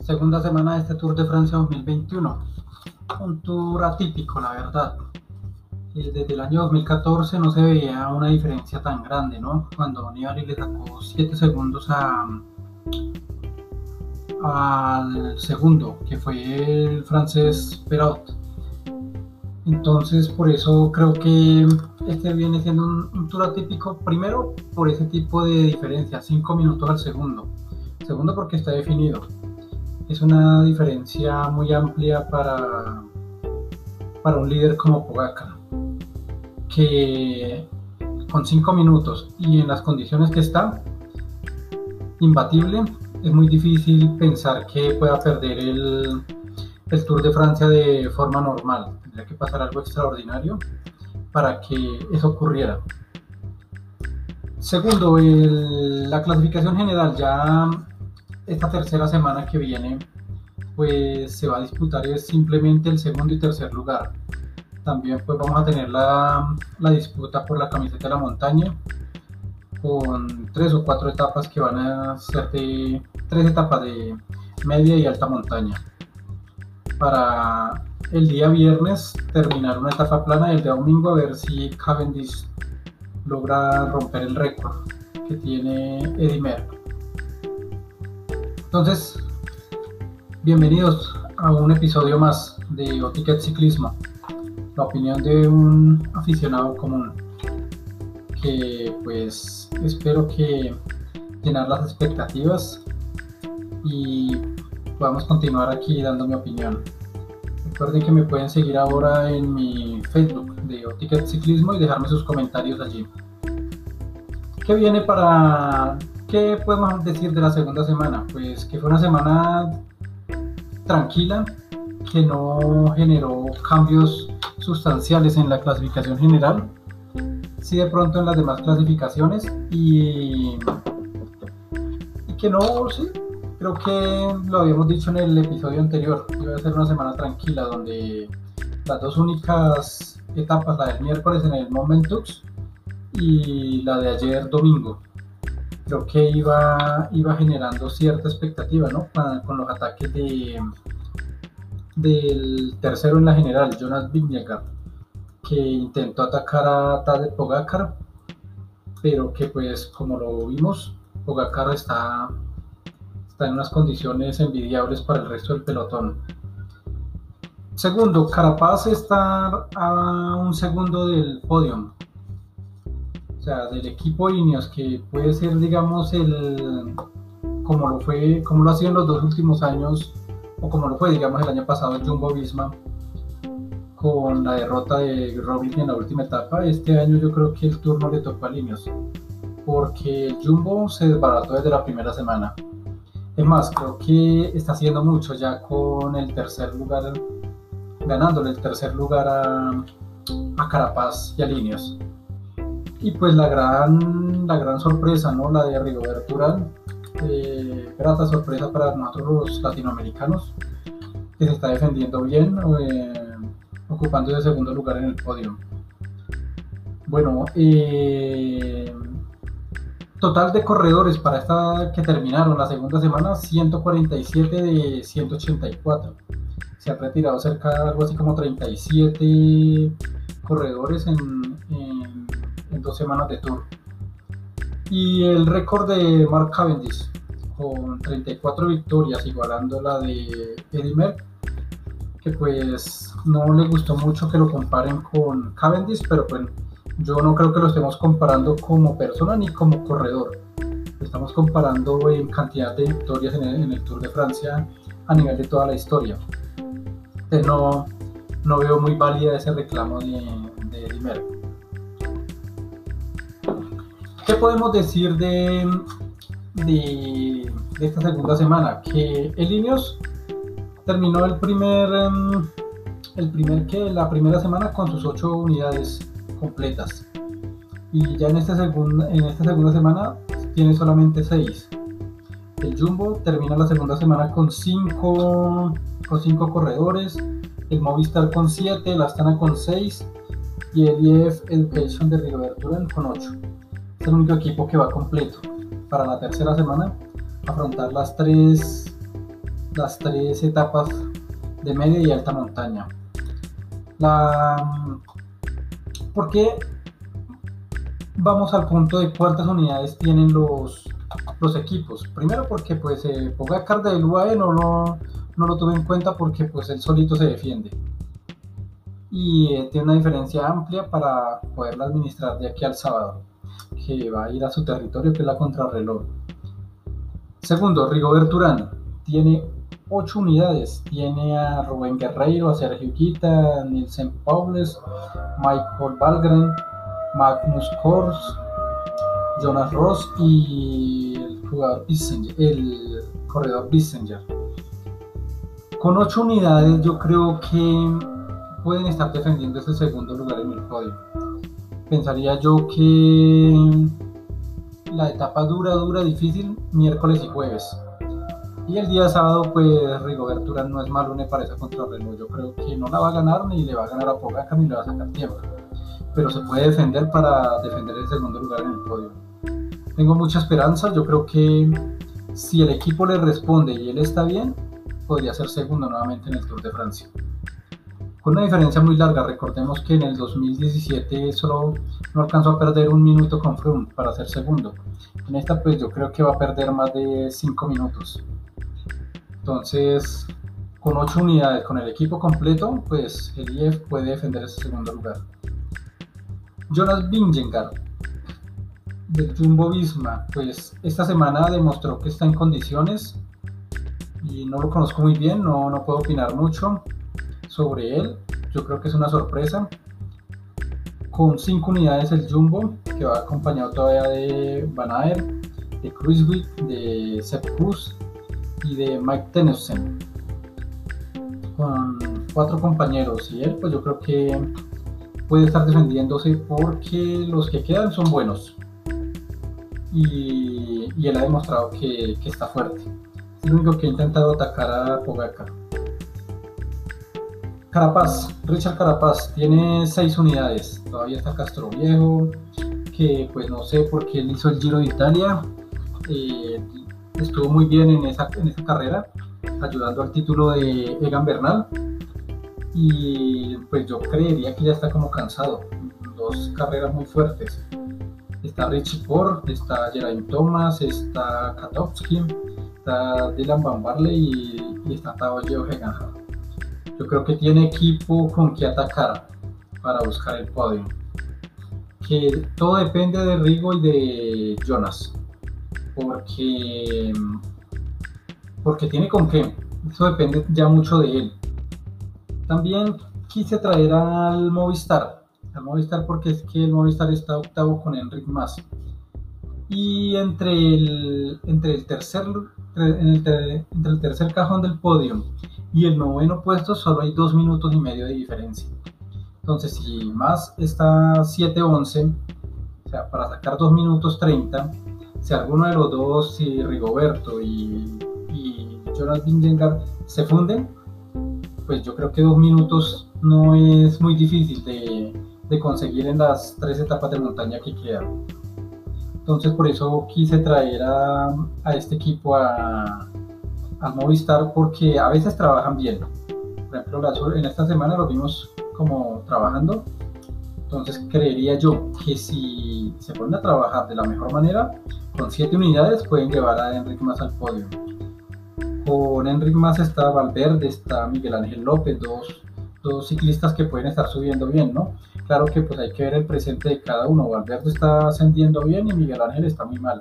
segunda semana de este Tour de Francia 2021. Un tour atípico, la verdad. Eh, desde el año 2014 no se veía una diferencia tan grande, ¿no? Cuando Nibali le sacó 7 segundos a, al segundo, que fue el francés Perot. Entonces, por eso creo que este viene siendo un, un, tour atípico, primero por ese tipo de diferencia, 5 minutos al segundo. Segundo, porque está definido es una diferencia muy amplia para, para un líder como Pogacar, que con 5 minutos y en las condiciones que está, imbatible, es muy difícil pensar que pueda perder el, el Tour de Francia de forma normal. Tendría que pasar algo extraordinario para que eso ocurriera. Segundo, la clasificación general ya esta tercera semana que viene pues se va a disputar es simplemente el segundo y tercer lugar. También pues vamos a tener la, la disputa por la camiseta de la montaña con tres o cuatro etapas que van a ser de tres etapas de media y alta montaña. Para el día viernes terminar una etapa plana y el día domingo a ver si Cavendish logra romper el récord que tiene Eddie Merckx. Entonces, bienvenidos a un episodio más de Oticket Ciclismo, la opinión de un aficionado común que pues espero que llenar las expectativas y podamos continuar aquí dando mi opinión. Recuerden que me pueden seguir ahora en mi Facebook de Oticket Ciclismo y dejarme sus comentarios allí. ¿Qué viene para ¿Qué podemos decir de la segunda semana? Pues que fue una semana tranquila, que no generó cambios sustanciales en la clasificación general, sí de pronto en las demás clasificaciones y, que no, sí, creo que lo habíamos dicho en el episodio anterior, iba a ser una semana tranquila donde las dos únicas etapas, la del miércoles en el Momentux y la de ayer domingo, creo que iba, iba generando cierta expectativa, ¿no? Con, los ataques de, del tercero en la general, Jonas Vingegaard, que intentó atacar a Tadej Pogacar, pero que pues como lo vimos, Pogacar está, está en unas condiciones envidiables para el resto del pelotón. Segundo, Carapaz está a un segundo del podium, del equipo Ineos, que puede ser, digamos, el como lo fue, como lo ha sido en los dos últimos años, o como lo fue, digamos, el año pasado el Jumbo Visma, con la derrota de Roglic en la última etapa, este año yo creo que el turno le tocó a Ineos, porque Jumbo se desbarató desde la primera semana. Es más, creo que está haciendo mucho ya con el tercer lugar, ganándole el tercer lugar a, a Carapaz y a Ineos. Y pues la gran, la gran sorpresa, ¿no? La de Rigoberto Urán, eh, grata sorpresa para nosotros los latinoamericanos, que se está defendiendo bien, eh, ocupando el segundo lugar en el podio. Bueno, eh, total de corredores para esta que terminaron la segunda semana, 147 de 184. Se han retirado cerca de algo así como 37 corredores en dos semanas de tour. Y el récord de Mark Cavendish, con 34 victorias, igualando la de Eddie Merckx, que pues no le gustó mucho que lo comparen con Cavendish, pero pues yo no creo que lo estemos comparando como persona ni como corredor. estamos comparando en cantidad de victorias en el, Tour de Francia a nivel de toda la historia. No, no veo muy válida ese reclamo de, de. ¿Qué podemos decir de, esta segunda semana? Que el Ineos terminó el primer, em, el primer que la primera semana con sus ocho unidades completas. Y ya en esta, segunda, en esta segunda semana tiene solamente seis. El Jumbo termina la segunda semana con cinco, con cinco corredores, el Movistar con siete, el Astana con seis y el EF Education de Rigoberto con ocho es el único equipo que va completo para la tercera semana afrontar las tres las tres etapas de media y alta montaña. La, ¿Por qué vamos al punto de cuántas unidades tienen los, los equipos? Primero porque pues eh, Pogacar del UAE no lo, no lo tuve en cuenta porque pues él solito se defiende y eh, tiene una diferencia amplia para poderla administrar de aquí al sábado, que va a ir a su territorio, que es la contrarreloj. Segundo, Rigobert Urán tiene 8 unidades. Tiene a Rubén Guerreiro, a Sergio Quita, Nielsen Paules, Michael Valgren, Magnus Kors, Jonas Ross y el jugador el corredor Bissinger. Con 8 unidades yo creo que pueden estar defendiendo ese segundo lugar en el podio. Pensaría yo que la etapa dura, dura, difícil, miércoles y jueves. Y el día sábado, pues Rigoberto Urán no es malo ni para esa contrarreloj. Yo creo que no la va a ganar, ni le va a ganar a Pogacar, ni le va a sacar tiempo. Pero se puede defender para defender el segundo lugar en el podio. Tengo mucha esperanza. Yo creo que si el equipo le responde y él está bien, podría ser segundo nuevamente en el Tour de Francia con una diferencia muy larga. Recordemos que en el 2017 solo no alcanzó a perder un minuto con Froome para ser segundo. En esta pues yo creo que va a perder más de 5 minutos. Entonces, con 8 unidades, con el equipo completo, pues el IF puede defender ese segundo lugar. Jonas Vingegaard del Jumbo Visma, pues esta semana demostró que está en condiciones y no lo conozco muy bien, no, no puedo opinar mucho sobre él. Yo creo que es una sorpresa. Con 5 unidades el Jumbo, que va acompañado todavía de Van Aert, de Kruiswijk, de Sepp Kuss y de Mike Tennyson. Con cuatro compañeros y él, pues yo creo que puede estar defendiéndose porque los que quedan son buenos. Y, él ha demostrado que, está fuerte. Es el único que ha intentado atacar a Pogacar. Carapaz, Richard Carapaz, tiene seis unidades. Todavía está Castro Viejo, que pues no sé por qué él hizo el Giro de Italia. Eh, estuvo muy bien en esa, en esa carrera, ayudando al título de Egan Bernal. Y pues yo creería que ya está como cansado. Dos carreras muy fuertes. Está Richie Port, está Geraint Thomas, está Katowski, está Dylan Van Barley y, está Tao Geo yo creo que tiene equipo con que atacar para buscar el podio. Que todo depende de Rigo y de Jonas. Porque, porque tiene con qué. Eso depende ya mucho de él. También quise traer al Movistar. Al Movistar porque es que el Movistar está octavo con Enric Mas. Y entre el, entre el tercer entre el tercer cajón del podio y el noveno puesto solo hay dos minutos y medio de diferencia. Entonces, si más está 7-11, o sea, para sacar 2 minutos 30, si alguno de los dos, si Rigoberto y, y Jonas Vingegaard se funden, pues yo creo que 2 minutos no es muy difícil de, de conseguir en las tres etapas de montaña que quedan. Entonces por eso quise traer a, a este equipo a, al Movistar porque a veces trabajan bien. Por ejemplo, en esta semana lo vimos como trabajando. Entonces creería yo que si se ponen a trabajar de la mejor manera, con 7 unidades pueden llevar a Enrique Más al podio. Con Enrique Más está Valverde, está Miguel Ángel López, dos, dos ciclistas que pueden estar subiendo bien, ¿no? Claro que pues hay que ver el presente de cada uno. Valverde está ascendiendo bien y Miguel Ángel está muy mal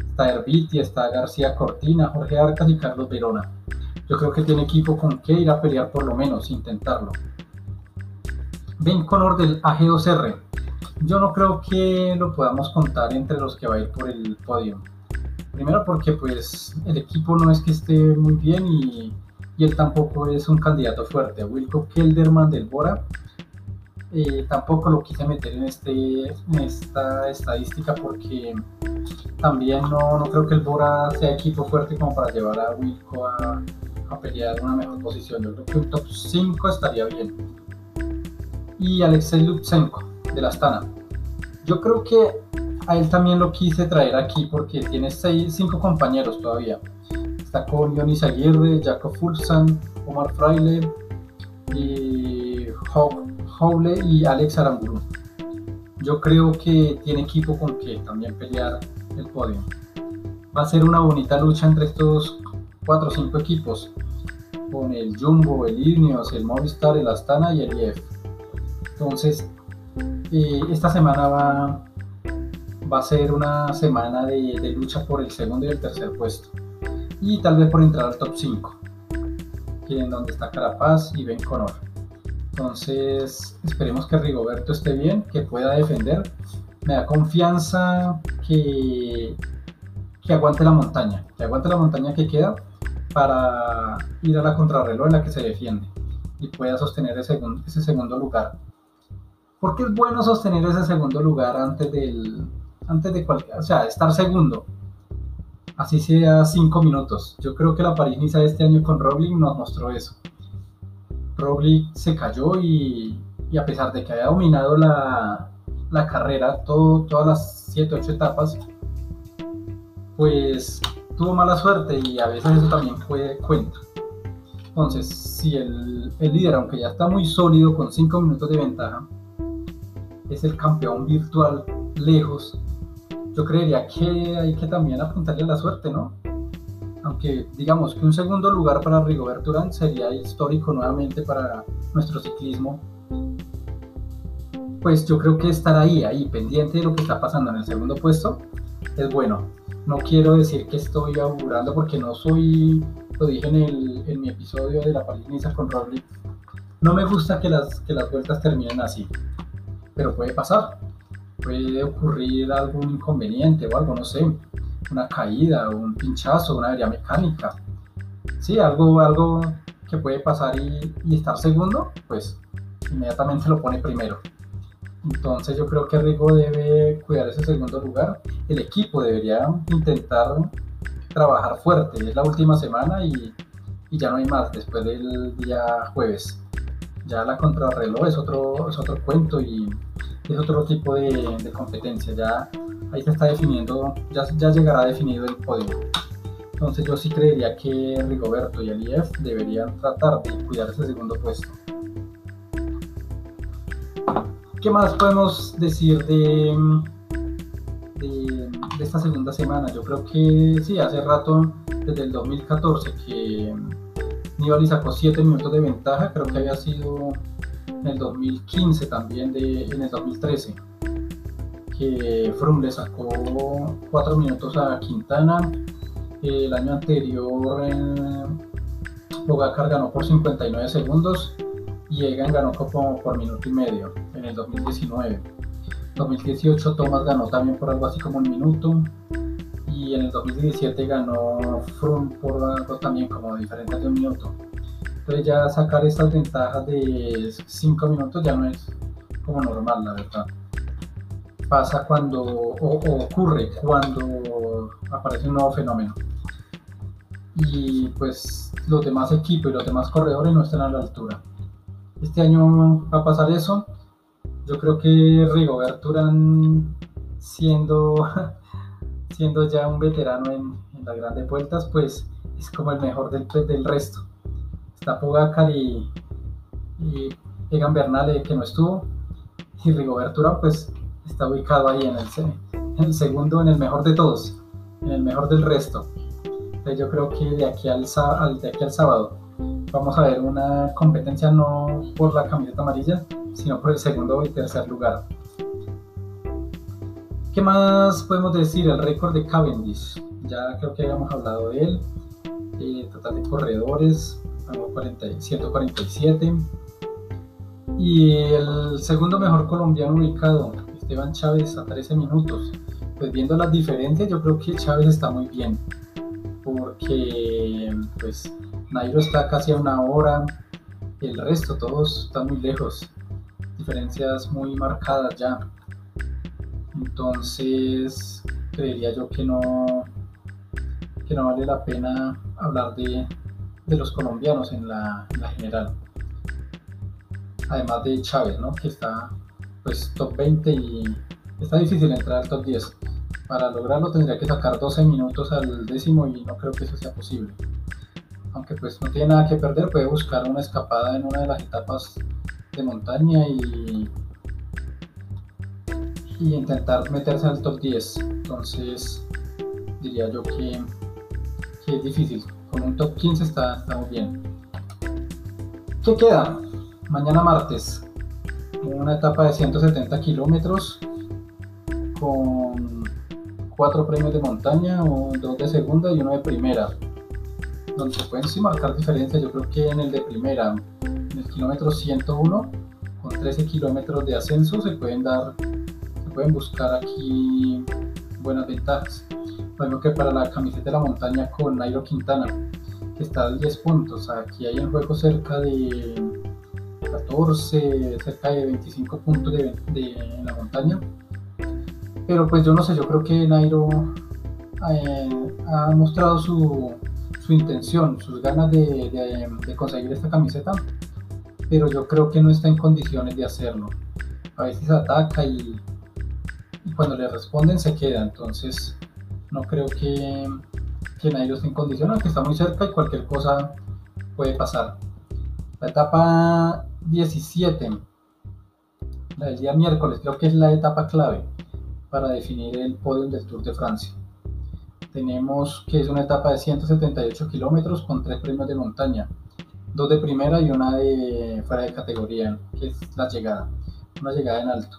está Herbiti, está García Cortina, Jorge Arcas y Carlos Verona. Yo creo que tiene equipo con que ir a pelear por lo menos, intentarlo. Ben Conor del AG2R. Yo no creo que lo podamos contar entre los que va a ir por el podio. Primero porque pues el equipo no es que esté muy bien y, y él tampoco es un candidato fuerte. Wilco Kelderman del Bora eh, tampoco lo quise meter en, este, esta estadística porque también no, no, creo que el Bora sea equipo fuerte como para llevar a Wilco a, a pelear una mejor posición. Yo creo que un top 5 estaría bien. Y Alexei Lutsenko de la Astana. Yo creo que a él también lo quise traer aquí porque tiene 5 compañeros todavía. está con Yonis Aguirre, Jacob Fulsan, Omar Fraile, y Howle y Alex Aramburu. Yo creo que tiene equipo con que también pelear el podio. Va a ser una bonita lucha entre estos 4 o 5 equipos, con el Jumbo, el Ineos, el Movistar, el Astana y el IEF. Entonces, eh, esta semana va, a ser una semana de, de, lucha por el segundo y el tercer puesto. Y tal vez por entrar al top 5, que en donde está Carapaz y Ben Conor. Entonces, esperemos que Rigoberto esté bien, que pueda defender. Me da confianza que, que aguante la montaña, que aguante la montaña que queda para ir a la contrarreloj en la que se defiende y pueda sostener ese, ese segundo lugar. Porque es bueno sostener ese segundo lugar antes del, antes de cualquier, o sea, estar segundo, así sea cinco minutos. Yo creo que la París-Niza este año con Roglic nos mostró eso. Roglic se cayó y, a pesar de que había dominado la, carrera todas las 7, 8 etapas, pues tuvo mala suerte y a veces eso también puede cuenta. Entonces, si el, el líder, aunque ya está muy sólido con 5 minutos de ventaja, es el campeón virtual lejos, yo creería que hay que también apuntarle a la suerte, ¿no? Aunque digamos que un segundo lugar para Rigoberto Urán sería histórico nuevamente para nuestro ciclismo, pues yo creo que estar ahí, ahí, pendiente de lo que está pasando en el segundo puesto, es bueno. No quiero decir que estoy augurando porque no soy, lo dije en, el, en mi episodio de la París con Roglic, no me gusta que las, que las vueltas terminen así, pero puede pasar, puede ocurrir algún inconveniente o algo, no sé, una caída, un pinchazo, una avería mecánica, sí, algo, algo que puede pasar y, estar segundo, pues inmediatamente lo pone primero. Entonces yo creo que Rigo debe cuidar ese segundo lugar. El equipo debería intentar trabajar fuerte. Es la última semana y, y ya no hay más después del día jueves. Ya la contrarreloj es otro, es otro cuento y es otro tipo de, de competencia. Ya ahí se está definiendo, ya, ya llegará definido el podio. Entonces yo sí creería que Rigoberto y Aliyev deberían tratar de cuidar ese segundo puesto. ¿Qué más podemos decir de, de, esta segunda semana? Yo creo que sí, hace rato, desde el 2014, que Nibali sacó 7 minutos de ventaja, creo que había sido en el 2015 también, de, en el 2013, que le sacó 4 minutos a Quintana. El año anterior, eh, Pogacar ganó por 59 segundos y Egan ganó como por minuto y medio en el 2019. 2018 Thomas ganó también por algo así como un minuto y en el 2017 ganó Froome por algo también como diferente de un minuto. Entonces ya sacar estas ventajas de 5 minutos ya no es como normal, la verdad. Pasa cuando, o, ocurre cuando aparece un nuevo fenómeno. Y pues los demás equipos y los demás corredores no están a la altura. Este año va a pasar eso. Yo creo que Rigoberto Urán, siendo, siendo ya un veterano en, las grandes vueltas, pues es como el mejor del, del resto. Está Pogacar y, Egan Bernal, que no estuvo, y Rigoberto Urán, pues está ubicado ahí en el, en segundo, en el mejor de todos, en el mejor del resto. Entonces yo creo que de aquí al, de aquí al sábado vamos a ver una competencia no por la camiseta amarilla, sino por el segundo y tercer lugar. ¿Qué más podemos decir? El récord de Cavendish. Ya creo que habíamos hablado de él. Eh, total de corredores, 147. Y el segundo mejor colombiano ubicado, Esteban Chávez, a 13 minutos. Pues viendo las diferencias, yo creo que Chávez está muy bien. Porque, pues, Nairo está casi a una hora, el resto todos están muy lejos, diferencias muy marcadas ya. Entonces, creería yo que no, que no vale la pena hablar de, los colombianos en la, general. Además de Chávez, ¿no? que está pues top 20 y está difícil entrar al top 10. Para lograrlo tendría que sacar 12 minutos al décimo y no creo que eso sea posible. Aunque pues no tiene nada que perder, puede buscar una escapada en una de las etapas de montaña y, y intentar meterse al top 10. Entonces diría yo que es difícil. Con un top 15 está, está muy bien. ¿Qué queda? Mañana martes, una etapa de 170 kilómetros con cuatro premios de montaña, dos de segunda y uno de primera. Donde se pueden sí marcar diferencias, yo creo que en el de primera, en el kilómetro 101, con 13 kilómetros de ascenso, se pueden dar, se pueden buscar aquí buenas ventajas. Lo que para la camiseta de la montaña con Nairo Quintana, que está a 10 puntos. Aquí hay en juego cerca de 14, cerca de 25 puntos de, en la montaña. Pero pues yo no sé, yo creo que Nairo eh, ha mostrado su, su, intención, sus ganas de, de, conseguir esta camiseta, pero yo creo que no está en condiciones de hacerlo. A veces ataca y, y cuando le responden se queda, entonces no creo que, que Nairo esté en condiciones, que está muy cerca y cualquier cosa puede pasar. La etapa 17, la del día miércoles, creo que es la etapa clave para definir el podio del Tour de Francia. Tenemos que es una etapa de 178 kilómetros con tres premios de montaña, dos de primera y una de fuera de categoría, que es la llegada, una llegada en alto.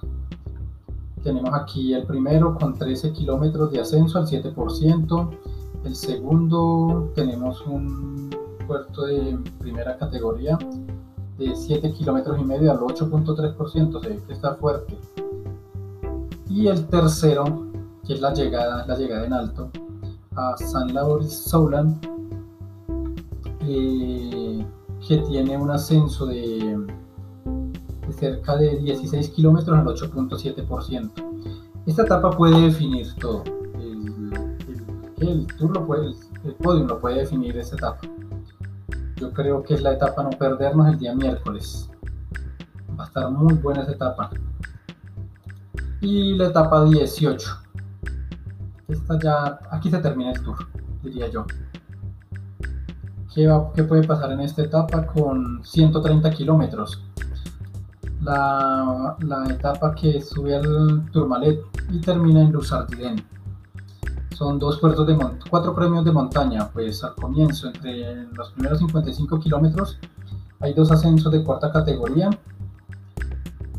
Tenemos aquí el primero con 13 kilómetros de ascenso al 7%, el segundo tenemos un puerto de primera categoría de 7 kilómetros y medio al 8.3%, se ve que está fuerte. Y el tercero, que es la llegada, la llegada en alto, a San Lauris Soulan, eh, que tiene un ascenso de, cerca de 16 kilómetros al 8.7%. Esta etapa puede definir todo. El, tour lo puede, el podium lo puede definir esta etapa. Yo creo que es la etapa no perdernos el día miércoles. Va a estar muy buena esa etapa. Y la etapa 18. Esta ya, aquí se termina el tour, diría yo. ¿Qué, qué puede pasar en esta etapa con 130 kilómetros? La, etapa que sube al Tourmalet y termina en Luzardiden son dos puertos de cuatro premios de montaña, pues al comienzo, entre los primeros 55 kilómetros, hay dos ascensos de cuarta categoría,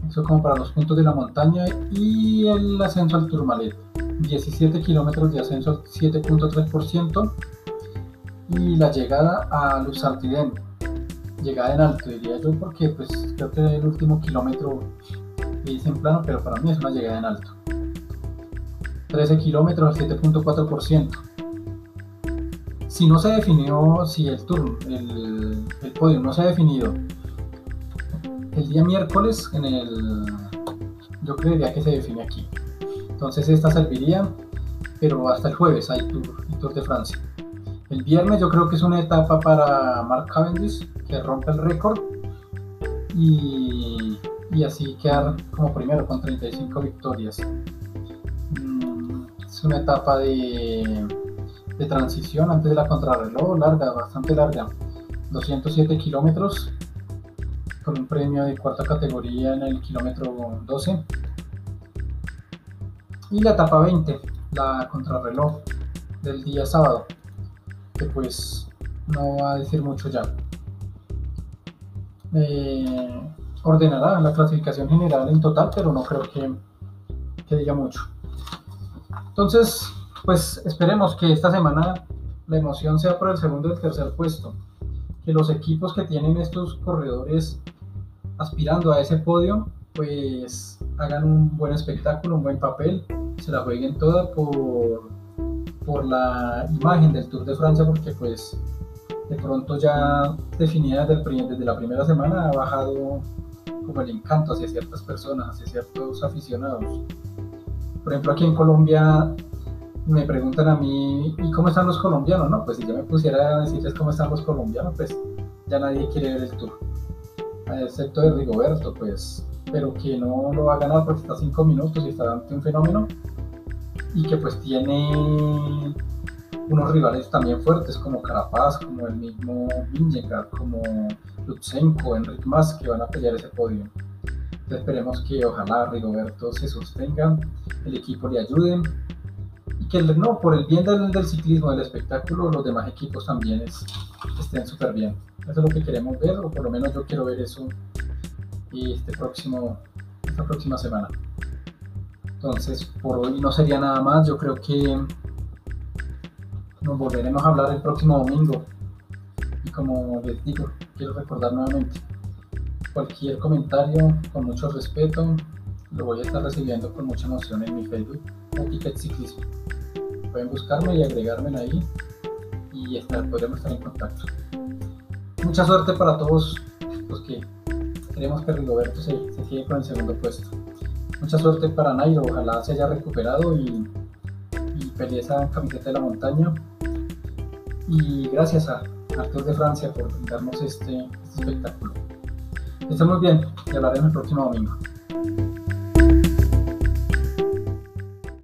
eso como para los puntos de la montaña, y el ascenso al Tourmalet, 17 kilómetros de ascenso al 7.3%, y la llegada a Luzardiden, llegada en alto, diría yo, porque pues creo que el último kilómetro es en plano, pero para mí es una llegada en alto. 13 kilómetros al 7.4%. Si no se definió, si el turno, el, el podio no se ha definido el día miércoles, en el, yo creería que se define aquí. Entonces esta serviría, pero hasta el jueves hay Tour, tour de Francia. El viernes yo creo que es una etapa para Mark Cavendish, que rompe el récord y, así quedar como primero con 35 victorias. Una etapa de, de transición antes de la contrarreloj, larga, bastante larga, 207 kilómetros, con un premio de cuarta categoría en el kilómetro 12. Y la etapa 20, la contrarreloj del día sábado, pues no va a decir mucho ya. Eh, ordenará la clasificación general en total, pero no creo que, que diga mucho. Entonces, pues esperemos que esta semana la emoción sea por el segundo y el tercer puesto. Que los equipos que tienen estos corredores aspirando a ese podio, pues hagan un buen espectáculo, un buen papel, se la jueguen toda por, por la imagen del Tour de Francia, porque pues de pronto ya definida desde, desde la primera semana ha bajado como el encanto hacia ciertas personas, hacia ciertos aficionados. Por ejemplo, aquí en Colombia me preguntan a mí, ¿y cómo están los colombianos? No, pues si yo me pusiera a decirles cómo están los colombianos, pues ya nadie quiere ver el tour. Excepto de Rigoberto, pues, pero que no lo va a ganar porque está cinco minutos y está ante un fenómeno, y que pues tiene unos rivales también fuertes como Carapaz, como el mismo Vingegaard, como Lutsenko, Enric Mas, que van a pelear ese podio. Entonces esperemos que ojalá Rigoberto se sostenga, el equipo le ayude y que no, por el bien del, del ciclismo, del espectáculo, los demás equipos también estén súper bien. Eso es lo que queremos ver, o por lo menos yo quiero ver eso este próximo, esta próxima semana. Entonces, por hoy no sería nada más. Yo creo que nos volveremos a hablar el próximo domingo. Y como les digo, quiero recordar nuevamente, cualquier comentario con mucho respeto lo voy a estar recibiendo con mucha emoción en mi Facebook, Etiquet Ciclismo. Pueden buscarme y agregarme ahí y estar, podremos estar en contacto. Mucha suerte para todos los que queremos que Rigoberto se, se con el segundo puesto. Mucha suerte para Nairo, ojalá se haya recuperado y, y pelee esa camiseta de la montaña. Y gracias a Artur de Francia por darnos este, este espectáculo. Está muy bien y hablaremos el próximo domingo.